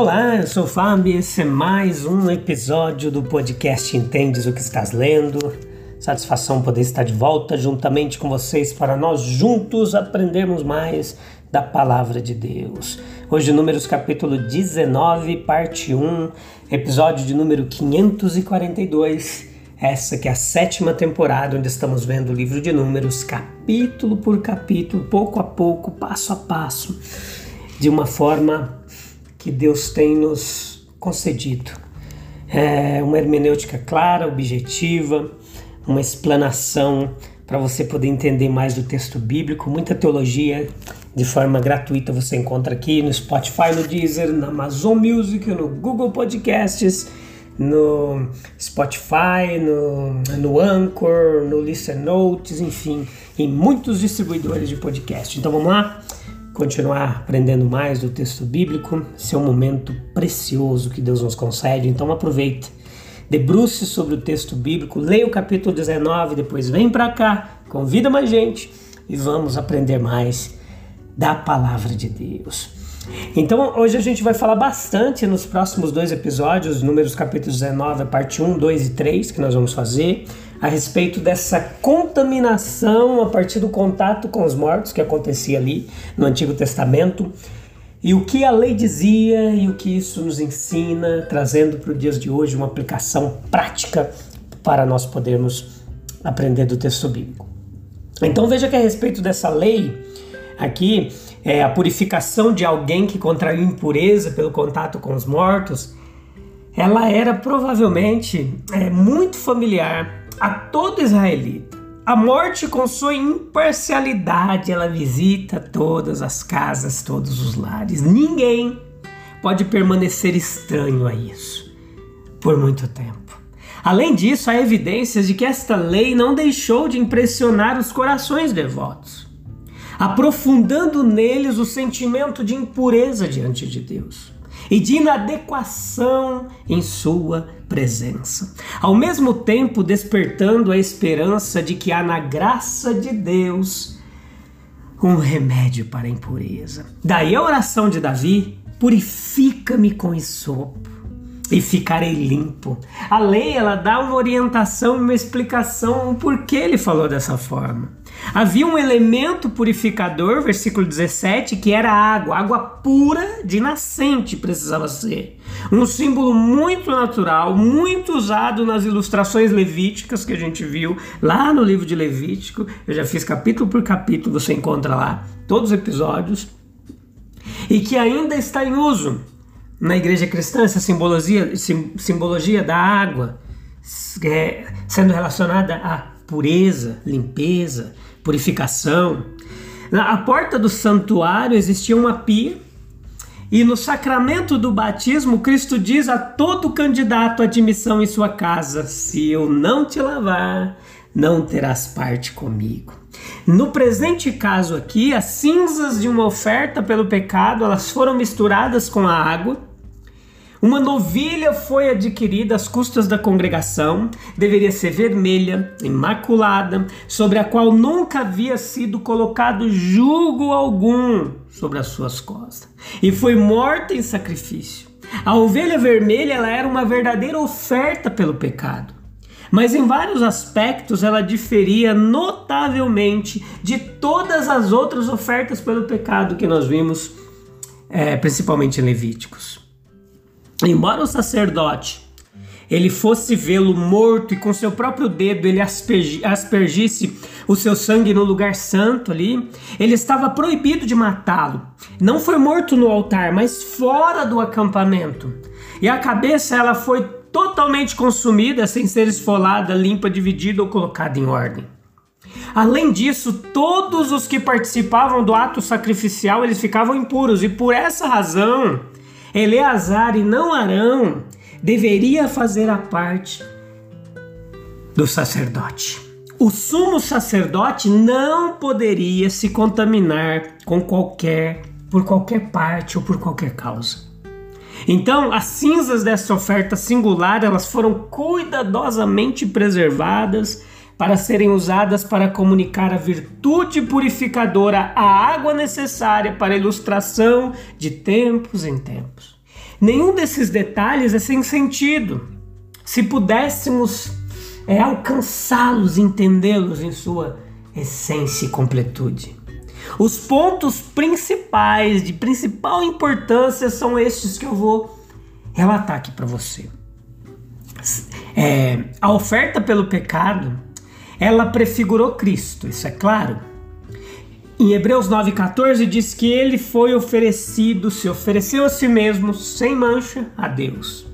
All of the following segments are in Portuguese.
Olá, eu sou o Fábio e esse é mais um episódio do podcast Entendes o que estás lendo. Satisfação poder estar de volta juntamente com vocês para nós juntos aprendermos mais da palavra de Deus. Hoje, Números capítulo 19, parte 1, episódio de número 542. Essa que é a sétima temporada onde estamos vendo o livro de Números, capítulo por capítulo, pouco a pouco, passo a passo, de uma forma que Deus tem nos concedido. É uma hermenêutica clara, objetiva, uma explanação para você poder entender mais do texto bíblico, muita teologia de forma gratuita você encontra aqui no Spotify, no Deezer, na Amazon Music, no Google Podcasts, no Spotify, no, no Anchor, no Listen Notes, enfim, em muitos distribuidores de podcast. Então vamos lá? Continuar aprendendo mais do texto bíblico, esse é um momento precioso que Deus nos concede, então aproveite. Debruce sobre o texto bíblico, leia o capítulo 19, depois vem para cá, convida mais gente e vamos aprender mais da palavra de Deus. Então, hoje a gente vai falar bastante nos próximos dois episódios, números capítulos 19, parte 1, 2 e 3, que nós vamos fazer a respeito dessa contaminação a partir do contato com os mortos que acontecia ali no Antigo Testamento e o que a lei dizia e o que isso nos ensina, trazendo para os dias de hoje uma aplicação prática para nós podermos aprender do texto bíblico. Então veja que a respeito dessa lei aqui, é, a purificação de alguém que contraiu impureza pelo contato com os mortos, ela era provavelmente é, muito familiar a todo israelita. A morte, com sua imparcialidade, ela visita todas as casas, todos os lares. Ninguém pode permanecer estranho a isso por muito tempo. Além disso, há evidências de que esta lei não deixou de impressionar os corações devotos, aprofundando neles o sentimento de impureza diante de Deus e de inadequação em sua presença. Ao mesmo tempo, despertando a esperança de que há na graça de Deus um remédio para a impureza. Daí a oração de Davi: purifica-me com isopo e ficarei limpo. A lei ela dá uma orientação uma explicação por que ele falou dessa forma. Havia um elemento purificador, versículo 17, que era água, água pura de nascente precisava ser. Um símbolo muito natural, muito usado nas ilustrações levíticas que a gente viu lá no livro de Levítico. Eu já fiz capítulo por capítulo, você encontra lá todos os episódios. E que ainda está em uso na igreja cristã, essa simbologia, simbologia da água, é, sendo relacionada à pureza, limpeza, purificação. Na porta do santuário existia uma pia e no sacramento do batismo, Cristo diz a todo candidato admissão em sua casa: Se eu não te lavar, não terás parte comigo. No presente caso aqui, as cinzas de uma oferta pelo pecado, elas foram misturadas com a água uma novilha foi adquirida às custas da congregação, deveria ser vermelha, imaculada, sobre a qual nunca havia sido colocado jugo algum sobre as suas costas, e foi morta em sacrifício. A ovelha vermelha ela era uma verdadeira oferta pelo pecado, mas em vários aspectos ela diferia notavelmente de todas as outras ofertas pelo pecado que nós vimos, é, principalmente em Levíticos. Embora o sacerdote ele fosse vê-lo morto e com seu próprio dedo ele aspergisse o seu sangue no lugar santo ali, ele estava proibido de matá-lo. Não foi morto no altar, mas fora do acampamento. E a cabeça ela foi totalmente consumida sem ser esfolada, limpa, dividida ou colocada em ordem. Além disso, todos os que participavam do ato sacrificial, eles ficavam impuros, e por essa razão, Eleazar e não Arão deveria fazer a parte do sacerdote. O sumo sacerdote não poderia se contaminar com qualquer por qualquer parte ou por qualquer causa. Então, as cinzas dessa oferta singular, elas foram cuidadosamente preservadas para serem usadas para comunicar a virtude purificadora, a água necessária para a ilustração de tempos em tempos. Nenhum desses detalhes é sem sentido. Se pudéssemos é, alcançá-los, entendê-los em sua essência e completude. Os pontos principais, de principal importância, são estes que eu vou relatar aqui para você. É, a oferta pelo pecado ela prefigurou Cristo, isso é claro. Em Hebreus 9,14 diz que ele foi oferecido, se ofereceu a si mesmo, sem mancha, a Deus.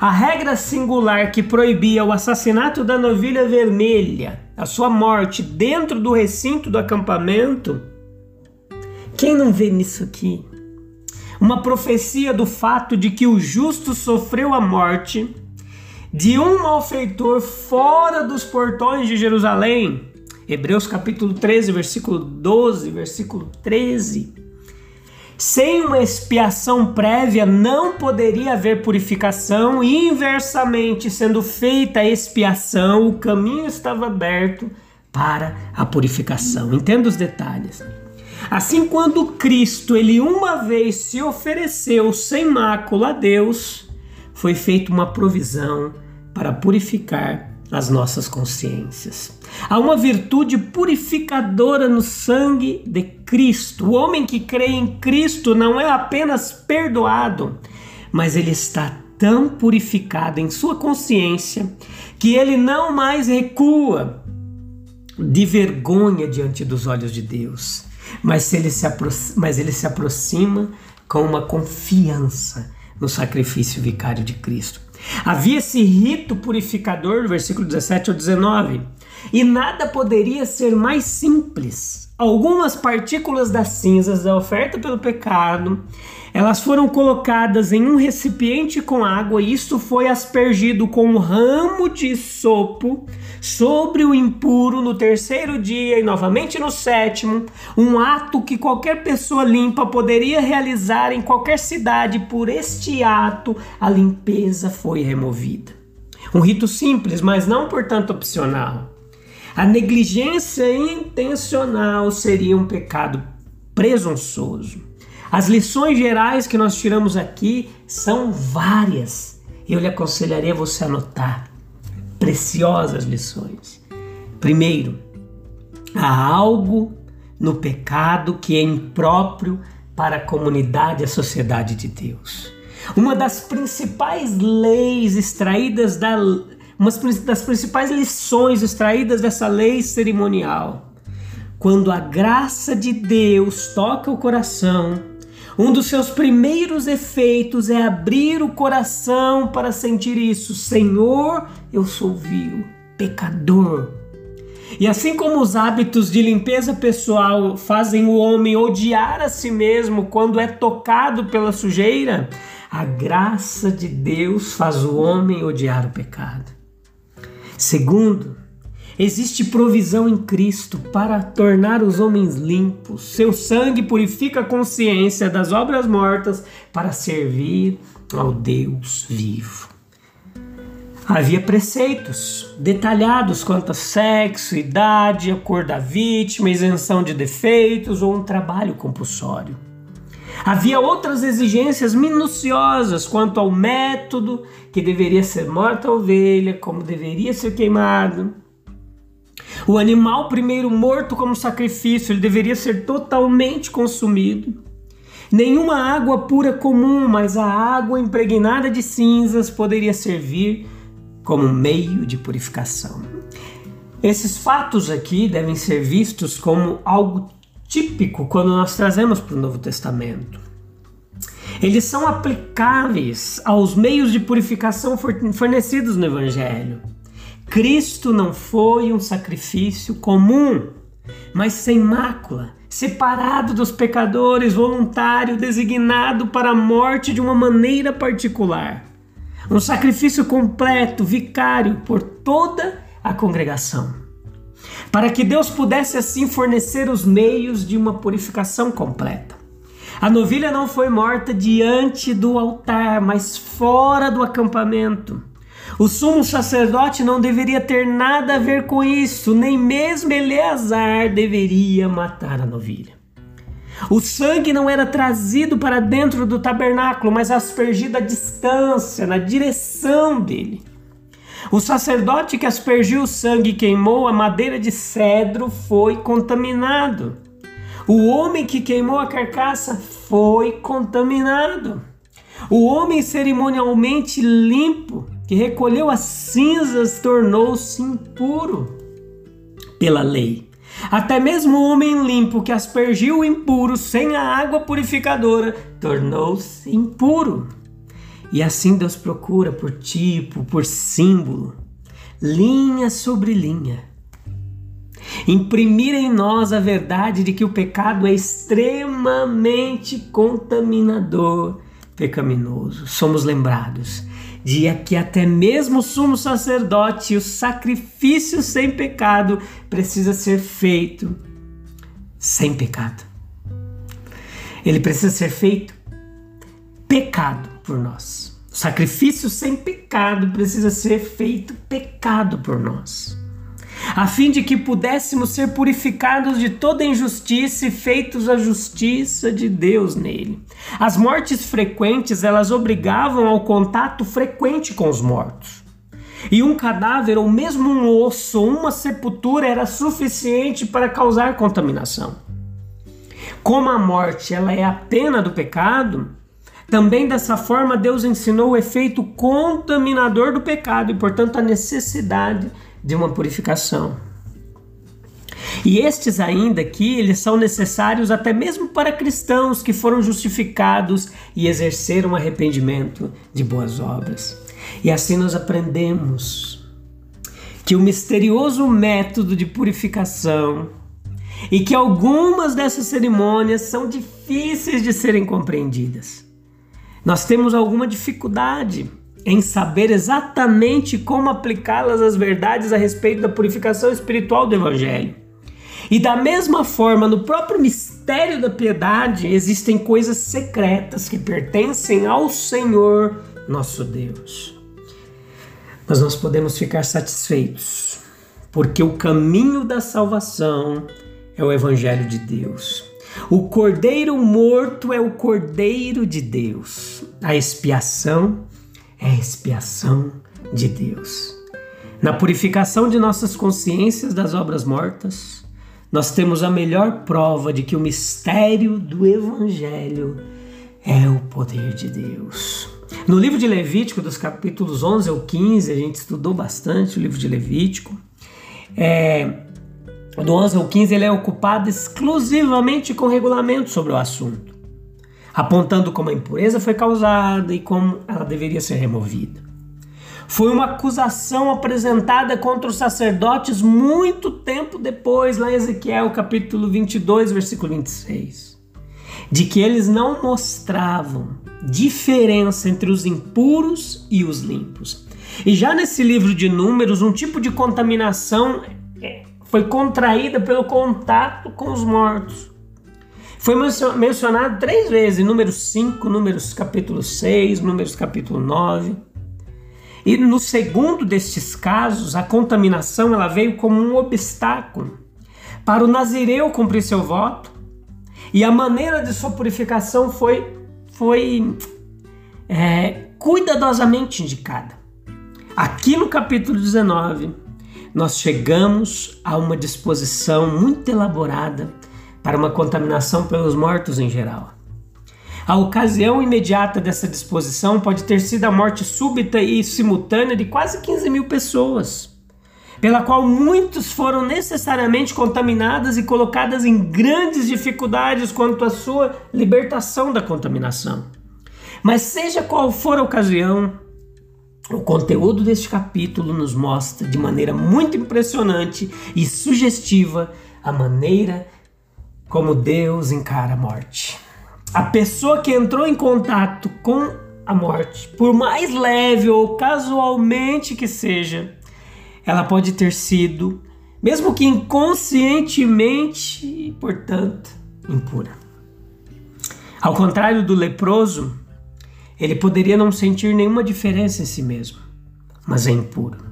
A regra singular que proibia o assassinato da novilha vermelha, a sua morte dentro do recinto do acampamento, quem não vê nisso aqui? Uma profecia do fato de que o justo sofreu a morte de um malfeitor fora dos portões de Jerusalém. Hebreus capítulo 13, versículo 12, versículo 13. Sem uma expiação prévia não poderia haver purificação, e inversamente, sendo feita a expiação, o caminho estava aberto para a purificação. Entenda os detalhes. Assim, quando Cristo, ele uma vez se ofereceu sem mácula a Deus, foi feita uma provisão para purificar as nossas consciências. Há uma virtude purificadora no sangue de Cristo. O homem que crê em Cristo não é apenas perdoado, mas ele está tão purificado em sua consciência que ele não mais recua de vergonha diante dos olhos de Deus, mas ele se, mas ele se aproxima com uma confiança no sacrifício vicário de Cristo. Havia esse rito purificador, no versículo 17 ao 19, e nada poderia ser mais simples. Algumas partículas das cinzas da oferta pelo pecado elas foram colocadas em um recipiente com água e isto foi aspergido com um ramo de sopo sobre o impuro no terceiro dia e novamente no sétimo, um ato que qualquer pessoa limpa poderia realizar em qualquer cidade. Por este ato, a limpeza foi removida. Um rito simples, mas não portanto opcional. A negligência intencional seria um pecado presunçoso. As lições gerais que nós tiramos aqui são várias. Eu lhe aconselharia você anotar. Preciosas lições. Primeiro, há algo no pecado que é impróprio para a comunidade e a sociedade de Deus. Uma das principais leis extraídas da uma das principais lições extraídas dessa lei cerimonial. Quando a graça de Deus toca o coração, um dos seus primeiros efeitos é abrir o coração para sentir isso. Senhor, eu sou vil, pecador. E assim como os hábitos de limpeza pessoal fazem o homem odiar a si mesmo quando é tocado pela sujeira, a graça de Deus faz o homem odiar o pecado. Segundo, Existe provisão em Cristo para tornar os homens limpos. Seu sangue purifica a consciência das obras mortas para servir ao Deus vivo. Havia preceitos detalhados quanto a sexo, idade, a cor da vítima, isenção de defeitos ou um trabalho compulsório. Havia outras exigências minuciosas quanto ao método que deveria ser morta a ovelha, como deveria ser queimado, o animal primeiro morto como sacrifício, ele deveria ser totalmente consumido. Nenhuma água pura comum, mas a água impregnada de cinzas poderia servir como meio de purificação. Esses fatos aqui devem ser vistos como algo típico quando nós trazemos para o Novo Testamento. Eles são aplicáveis aos meios de purificação fornecidos no Evangelho. Cristo não foi um sacrifício comum, mas sem mácula, separado dos pecadores, voluntário, designado para a morte de uma maneira particular. Um sacrifício completo, vicário por toda a congregação. Para que Deus pudesse assim fornecer os meios de uma purificação completa. A novilha não foi morta diante do altar, mas fora do acampamento. O sumo sacerdote não deveria ter nada a ver com isso, nem mesmo Eleazar deveria matar a novilha. O sangue não era trazido para dentro do tabernáculo, mas aspergido à distância, na direção dele. O sacerdote que aspergiu o sangue e queimou a madeira de cedro foi contaminado. O homem que queimou a carcaça foi contaminado. O homem cerimonialmente limpo, que recolheu as cinzas, tornou-se impuro pela lei. Até mesmo o homem limpo que aspergiu o impuro sem a água purificadora tornou-se impuro. E assim Deus procura por tipo, por símbolo, linha sobre linha, imprimir em nós a verdade de que o pecado é extremamente contaminador, pecaminoso. Somos lembrados de que até mesmo o sumo sacerdote, o sacrifício sem pecado, precisa ser feito sem pecado. Ele precisa ser feito pecado por nós. O sacrifício sem pecado precisa ser feito pecado por nós a fim de que pudéssemos ser purificados de toda injustiça e feitos a justiça de Deus nele. As mortes frequentes, elas obrigavam ao contato frequente com os mortos. E um cadáver ou mesmo um osso uma sepultura era suficiente para causar contaminação. Como a morte ela é a pena do pecado, também dessa forma Deus ensinou o efeito contaminador do pecado e, portanto, a necessidade de uma purificação. E estes ainda aqui, eles são necessários até mesmo para cristãos que foram justificados e exerceram arrependimento de boas obras. E assim nós aprendemos que o misterioso método de purificação e que algumas dessas cerimônias são difíceis de serem compreendidas. Nós temos alguma dificuldade em saber exatamente como aplicá-las às verdades a respeito da purificação espiritual do Evangelho. E da mesma forma, no próprio mistério da piedade, existem coisas secretas que pertencem ao Senhor nosso Deus. Mas nós podemos ficar satisfeitos, porque o caminho da salvação é o Evangelho de Deus. O cordeiro morto é o cordeiro de Deus. A expiação é a expiação de Deus. Na purificação de nossas consciências das obras mortas, nós temos a melhor prova de que o mistério do Evangelho é o poder de Deus. No livro de Levítico, dos capítulos 11 ao 15, a gente estudou bastante o livro de Levítico. É, do 11 ao 15, ele é ocupado exclusivamente com regulamentos sobre o assunto apontando como a impureza foi causada e como ela deveria ser removida. Foi uma acusação apresentada contra os sacerdotes muito tempo depois, lá em Ezequiel capítulo 22, versículo 26, de que eles não mostravam diferença entre os impuros e os limpos. E já nesse livro de Números, um tipo de contaminação foi contraída pelo contato com os mortos. Foi mencionado três vezes, números 5, números capítulo 6, números capítulo 9. E no segundo destes casos, a contaminação ela veio como um obstáculo para o nazireu cumprir seu voto. E a maneira de sua purificação foi, foi é, cuidadosamente indicada. Aqui no capítulo 19, nós chegamos a uma disposição muito elaborada para uma contaminação pelos mortos em geral. A ocasião imediata dessa disposição pode ter sido a morte súbita e simultânea de quase 15 mil pessoas, pela qual muitos foram necessariamente contaminadas e colocadas em grandes dificuldades quanto à sua libertação da contaminação. Mas, seja qual for a ocasião, o conteúdo deste capítulo nos mostra de maneira muito impressionante e sugestiva a maneira como Deus encara a morte. A pessoa que entrou em contato com a morte, por mais leve ou casualmente que seja, ela pode ter sido, mesmo que inconscientemente portanto, impura. Ao contrário do leproso, ele poderia não sentir nenhuma diferença em si mesmo, mas é impuro.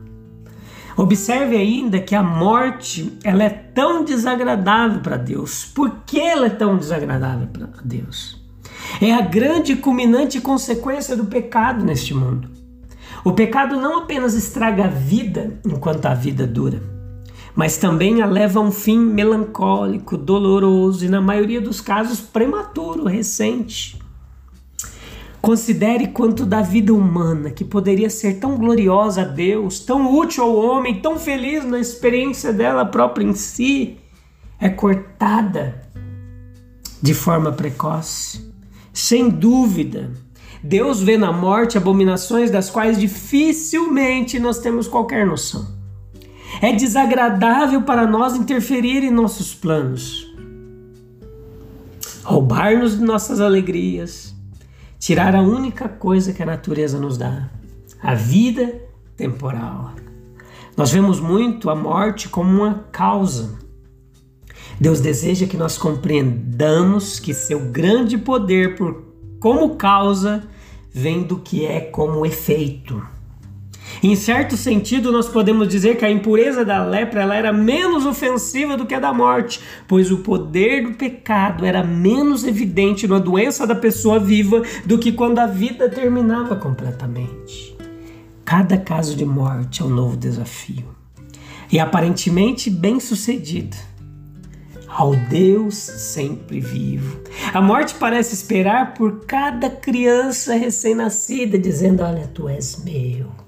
Observe ainda que a morte ela é tão desagradável para Deus. Por que ela é tão desagradável para Deus? É a grande culminante consequência do pecado neste mundo. O pecado não apenas estraga a vida enquanto a vida dura, mas também a leva a um fim melancólico, doloroso e, na maioria dos casos, prematuro, recente. Considere quanto da vida humana, que poderia ser tão gloriosa a Deus, tão útil ao homem, tão feliz na experiência dela própria em si, é cortada de forma precoce. Sem dúvida, Deus vê na morte abominações das quais dificilmente nós temos qualquer noção. É desagradável para nós interferir em nossos planos, roubar-nos de nossas alegrias, tirar a única coisa que a natureza nos dá, a vida temporal. Nós vemos muito a morte como uma causa. Deus deseja que nós compreendamos que seu grande poder por como causa vem do que é como efeito. Em certo sentido, nós podemos dizer que a impureza da lepra ela era menos ofensiva do que a da morte, pois o poder do pecado era menos evidente na doença da pessoa viva do que quando a vida terminava completamente. Cada caso de morte é um novo desafio. E aparentemente bem sucedido ao Deus sempre vivo. A morte parece esperar por cada criança recém-nascida, dizendo: Olha, tu és meu.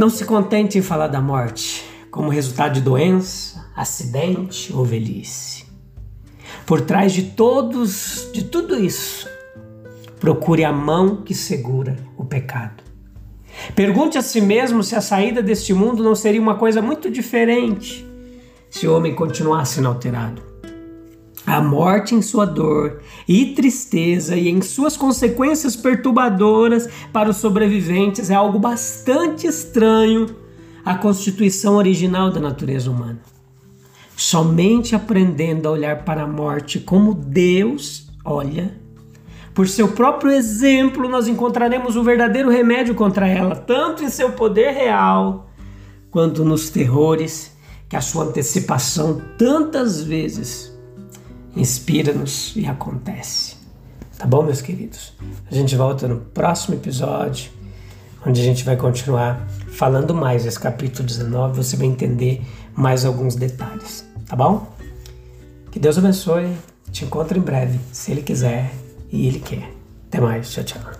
Não se contente em falar da morte como resultado de doença, acidente ou velhice. Por trás de todos, de tudo isso, procure a mão que segura o pecado. Pergunte a si mesmo se a saída deste mundo não seria uma coisa muito diferente se o homem continuasse inalterado. A morte em sua dor e tristeza e em suas consequências perturbadoras para os sobreviventes é algo bastante estranho à constituição original da natureza humana. Somente aprendendo a olhar para a morte como Deus olha, por seu próprio exemplo, nós encontraremos o verdadeiro remédio contra ela, tanto em seu poder real quanto nos terrores que a sua antecipação tantas vezes inspira-nos e acontece. Tá bom, meus queridos? A gente volta no próximo episódio, onde a gente vai continuar falando mais desse capítulo 19, você vai entender mais alguns detalhes, tá bom? Que Deus abençoe, te encontro em breve, se Ele quiser e Ele quer. Até mais, tchau, tchau.